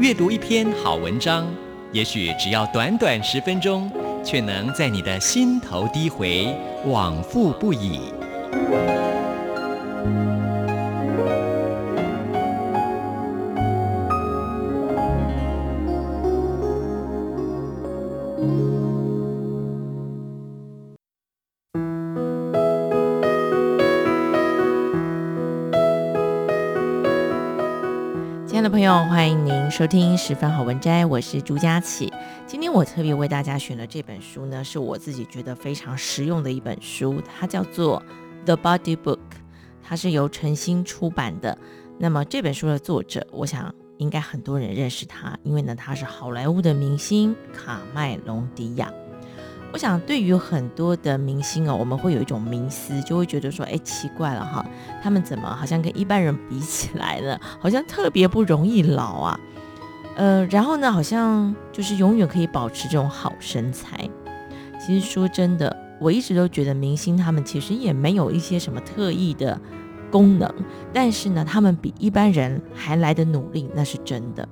阅读一篇好文章，也许只要短短十分钟，却能在你的心头低回，往复不已。亲爱的朋友，欢迎您收听十分好文摘，我是朱佳琪。今天我特别为大家选的这本书呢，是我自己觉得非常实用的一本书，它叫做《The Body Book》，它是由晨星出版的。那么这本书的作者，我想应该很多人认识他，因为呢，他是好莱坞的明星卡麦隆迪亚。我想，对于很多的明星哦，我们会有一种迷思，就会觉得说，哎，奇怪了哈，他们怎么好像跟一般人比起来了，好像特别不容易老啊？呃，然后呢，好像就是永远可以保持这种好身材。其实说真的，我一直都觉得明星他们其实也没有一些什么特异的功能，但是呢，他们比一般人还来得努力，那是真的。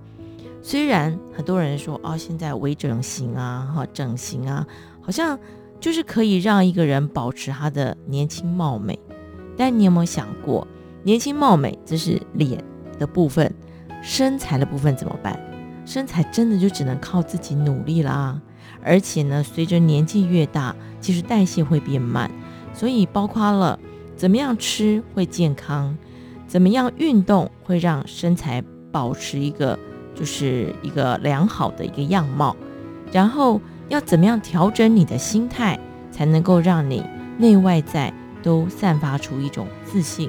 虽然很多人说，哦，现在微整形啊，哈，整形啊。好像就是可以让一个人保持他的年轻貌美，但你有没有想过，年轻貌美这是脸的部分，身材的部分怎么办？身材真的就只能靠自己努力啦。而且呢，随着年纪越大，其实代谢会变慢，所以包括了怎么样吃会健康，怎么样运动会让身材保持一个就是一个良好的一个样貌，然后。要怎么样调整你的心态，才能够让你内外在都散发出一种自信，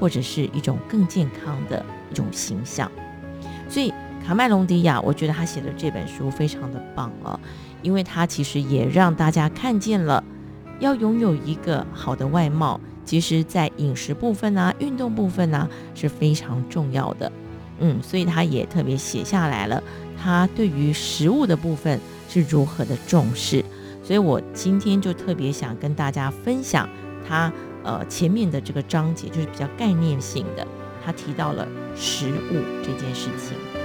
或者是一种更健康的一种形象？所以卡麦隆迪亚，我觉得他写的这本书非常的棒啊，因为他其实也让大家看见了，要拥有一个好的外貌，其实在饮食部分啊、运动部分啊是非常重要的。嗯，所以他也特别写下来了，他对于食物的部分。是如何的重视，所以我今天就特别想跟大家分享他呃前面的这个章节，就是比较概念性的，他提到了食物这件事情。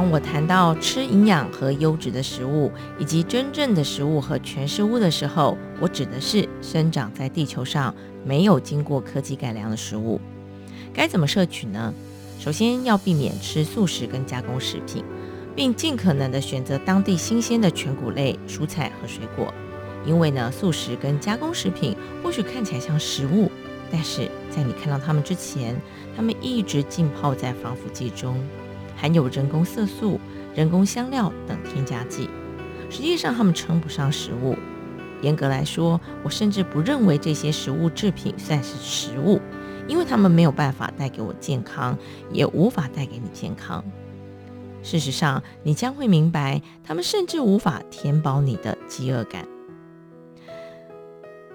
当我谈到吃营养和优质的食物，以及真正的食物和全食物的时候，我指的是生长在地球上没有经过科技改良的食物。该怎么摄取呢？首先要避免吃素食跟加工食品，并尽可能的选择当地新鲜的全谷类蔬菜和水果。因为呢，素食跟加工食品或许看起来像食物，但是在你看到它们之前，它们一直浸泡在防腐剂中。含有人工色素、人工香料等添加剂，实际上它们称不上食物。严格来说，我甚至不认为这些食物制品算是食物，因为它们没有办法带给我健康，也无法带给你健康。事实上，你将会明白，它们甚至无法填饱你的饥饿感。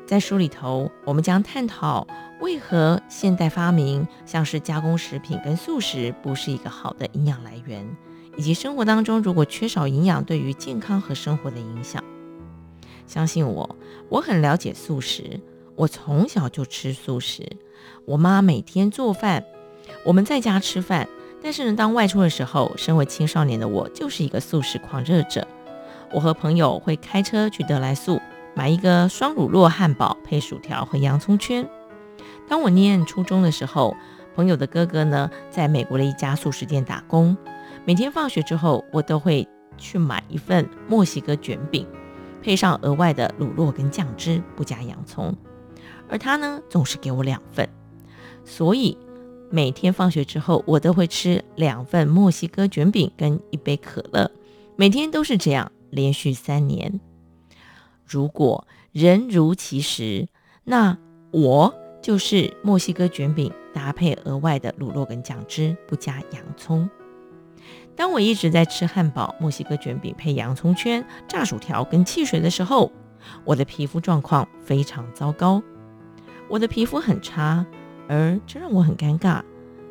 在书里头，我们将探讨为何现代发明像是加工食品跟素食不是一个好的营养来源，以及生活当中如果缺少营养对于健康和生活的影响。相信我，我很了解素食，我从小就吃素食。我妈每天做饭，我们在家吃饭，但是呢，当外出的时候，身为青少年的我就是一个素食狂热者。我和朋友会开车去得来速。买一个双乳酪汉堡配薯条和洋葱圈。当我念初中的时候，朋友的哥哥呢，在美国的一家素食店打工。每天放学之后，我都会去买一份墨西哥卷饼，配上额外的卤肉跟酱汁，不加洋葱。而他呢，总是给我两份。所以每天放学之后，我都会吃两份墨西哥卷饼跟一杯可乐。每天都是这样，连续三年。如果人如其实，那我就是墨西哥卷饼搭配额外的乳酪跟酱汁，不加洋葱。当我一直在吃汉堡、墨西哥卷饼配洋葱圈、炸薯条跟汽水的时候，我的皮肤状况非常糟糕。我的皮肤很差，而这让我很尴尬。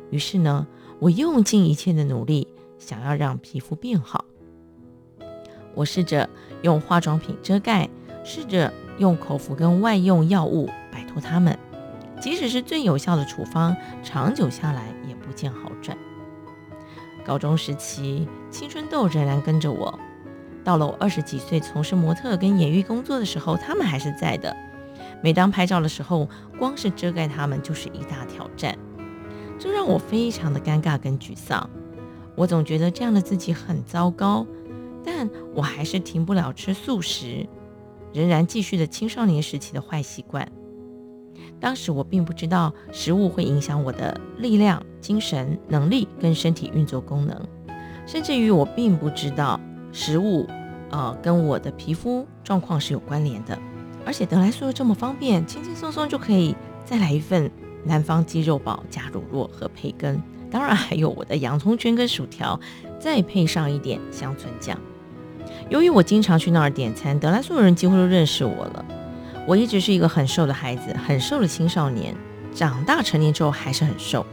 于是呢，我用尽一切的努力，想要让皮肤变好。我试着用化妆品遮盖，试着用口服跟外用药物摆脱它们。即使是最有效的处方，长久下来也不见好转。高中时期，青春痘仍然跟着我。到了我二十几岁，从事模特跟演艺工作的时候，他们还是在的。每当拍照的时候，光是遮盖他们就是一大挑战，这让我非常的尴尬跟沮丧。我总觉得这样的自己很糟糕，但我还是停不了吃素食，仍然继续着青少年时期的坏习惯。当时我并不知道食物会影响我的力量、精神、能力跟身体运作功能，甚至于我并不知道食物，呃，跟我的皮肤状况是有关联的。而且得来速这么方便，轻轻松松就可以再来一份南方鸡肉堡加乳酪和培根，当然还有我的洋葱圈跟薯条，再配上一点香椿酱。由于我经常去那儿点餐，得来速的人几乎都认识我了。我一直是一个很瘦的孩子，很瘦的青少年，长大成年之后还是很瘦。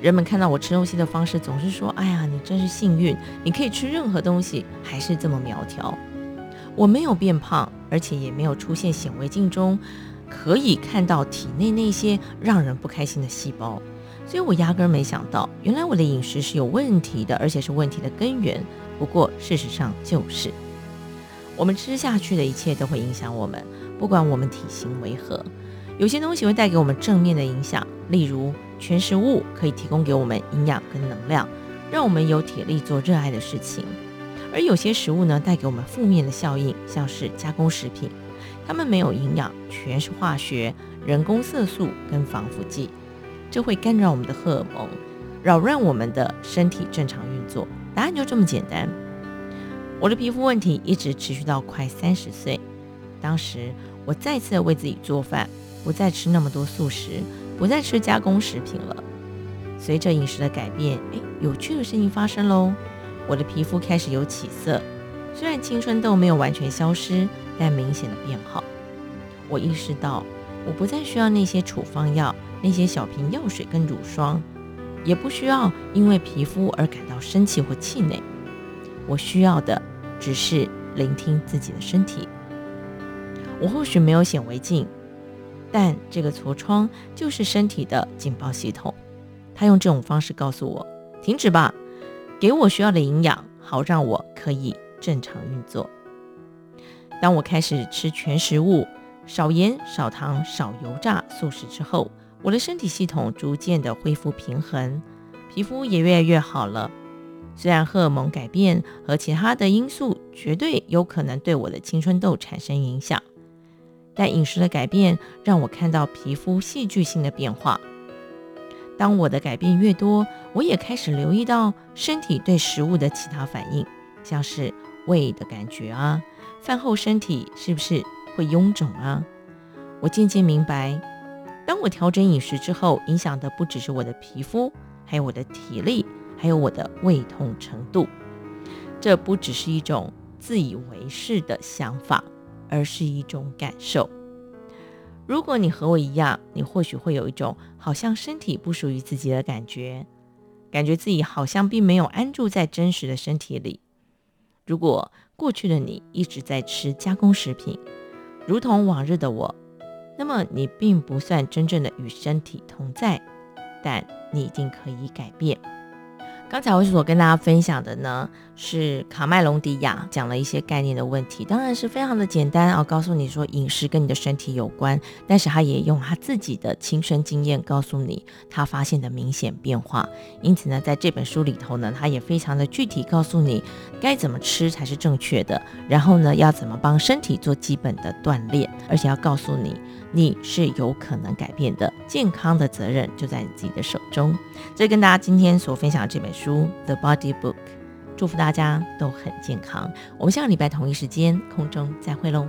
人们看到我吃东西的方式，总是说：“哎呀，你真是幸运，你可以吃任何东西，还是这么苗条。”我没有变胖，而且也没有出现显微镜中可以看到体内那些让人不开心的细胞，所以我压根没想到，原来我的饮食是有问题的，而且是问题的根源。不过事实上就是，我们吃下去的一切都会影响我们。不管我们体型为何，有些东西会带给我们正面的影响，例如全食物可以提供给我们营养跟能量，让我们有体力做热爱的事情；而有些食物呢，带给我们负面的效应，像是加工食品，它们没有营养，全是化学、人工色素跟防腐剂，这会干扰我们的荷尔蒙，扰乱我们的身体正常运作。答案就这么简单。我的皮肤问题一直持续到快三十岁。当时我再次为自己做饭，不再吃那么多素食，不再吃加工食品了。随着饮食的改变，哎，有趣的事情发生喽！我的皮肤开始有起色，虽然青春痘没有完全消失，但明显的变好。我意识到，我不再需要那些处方药、那些小瓶药水跟乳霜，也不需要因为皮肤而感到生气或气馁。我需要的只是聆听自己的身体。我或许没有显微镜，但这个痤疮就是身体的警报系统。他用这种方式告诉我：停止吧，给我需要的营养，好让我可以正常运作。当我开始吃全食物、少盐、少糖、少油炸素食之后，我的身体系统逐渐的恢复平衡，皮肤也越来越好了。虽然荷尔蒙改变和其他的因素绝对有可能对我的青春痘产生影响。但饮食的改变让我看到皮肤戏剧性的变化。当我的改变越多，我也开始留意到身体对食物的其他反应，像是胃的感觉啊，饭后身体是不是会臃肿啊？我渐渐明白，当我调整饮食之后，影响的不只是我的皮肤，还有我的体力，还有我的胃痛程度。这不只是一种自以为是的想法。而是一种感受。如果你和我一样，你或许会有一种好像身体不属于自己的感觉，感觉自己好像并没有安住在真实的身体里。如果过去的你一直在吃加工食品，如同往日的我，那么你并不算真正的与身体同在，但你一定可以改变。刚才我所跟大家分享的呢，是卡麦隆迪亚讲了一些概念的问题，当然是非常的简单啊，告诉你说饮食跟你的身体有关，但是他也用他自己的亲身经验告诉你他发现的明显变化。因此呢，在这本书里头呢，他也非常的具体告诉你该怎么吃才是正确的，然后呢，要怎么帮身体做基本的锻炼，而且要告诉你。你是有可能改变的，健康的责任就在你自己的手中。这跟大家今天所分享的这本书《The Body Book》，祝福大家都很健康。我们下个礼拜同一时间空中再会喽。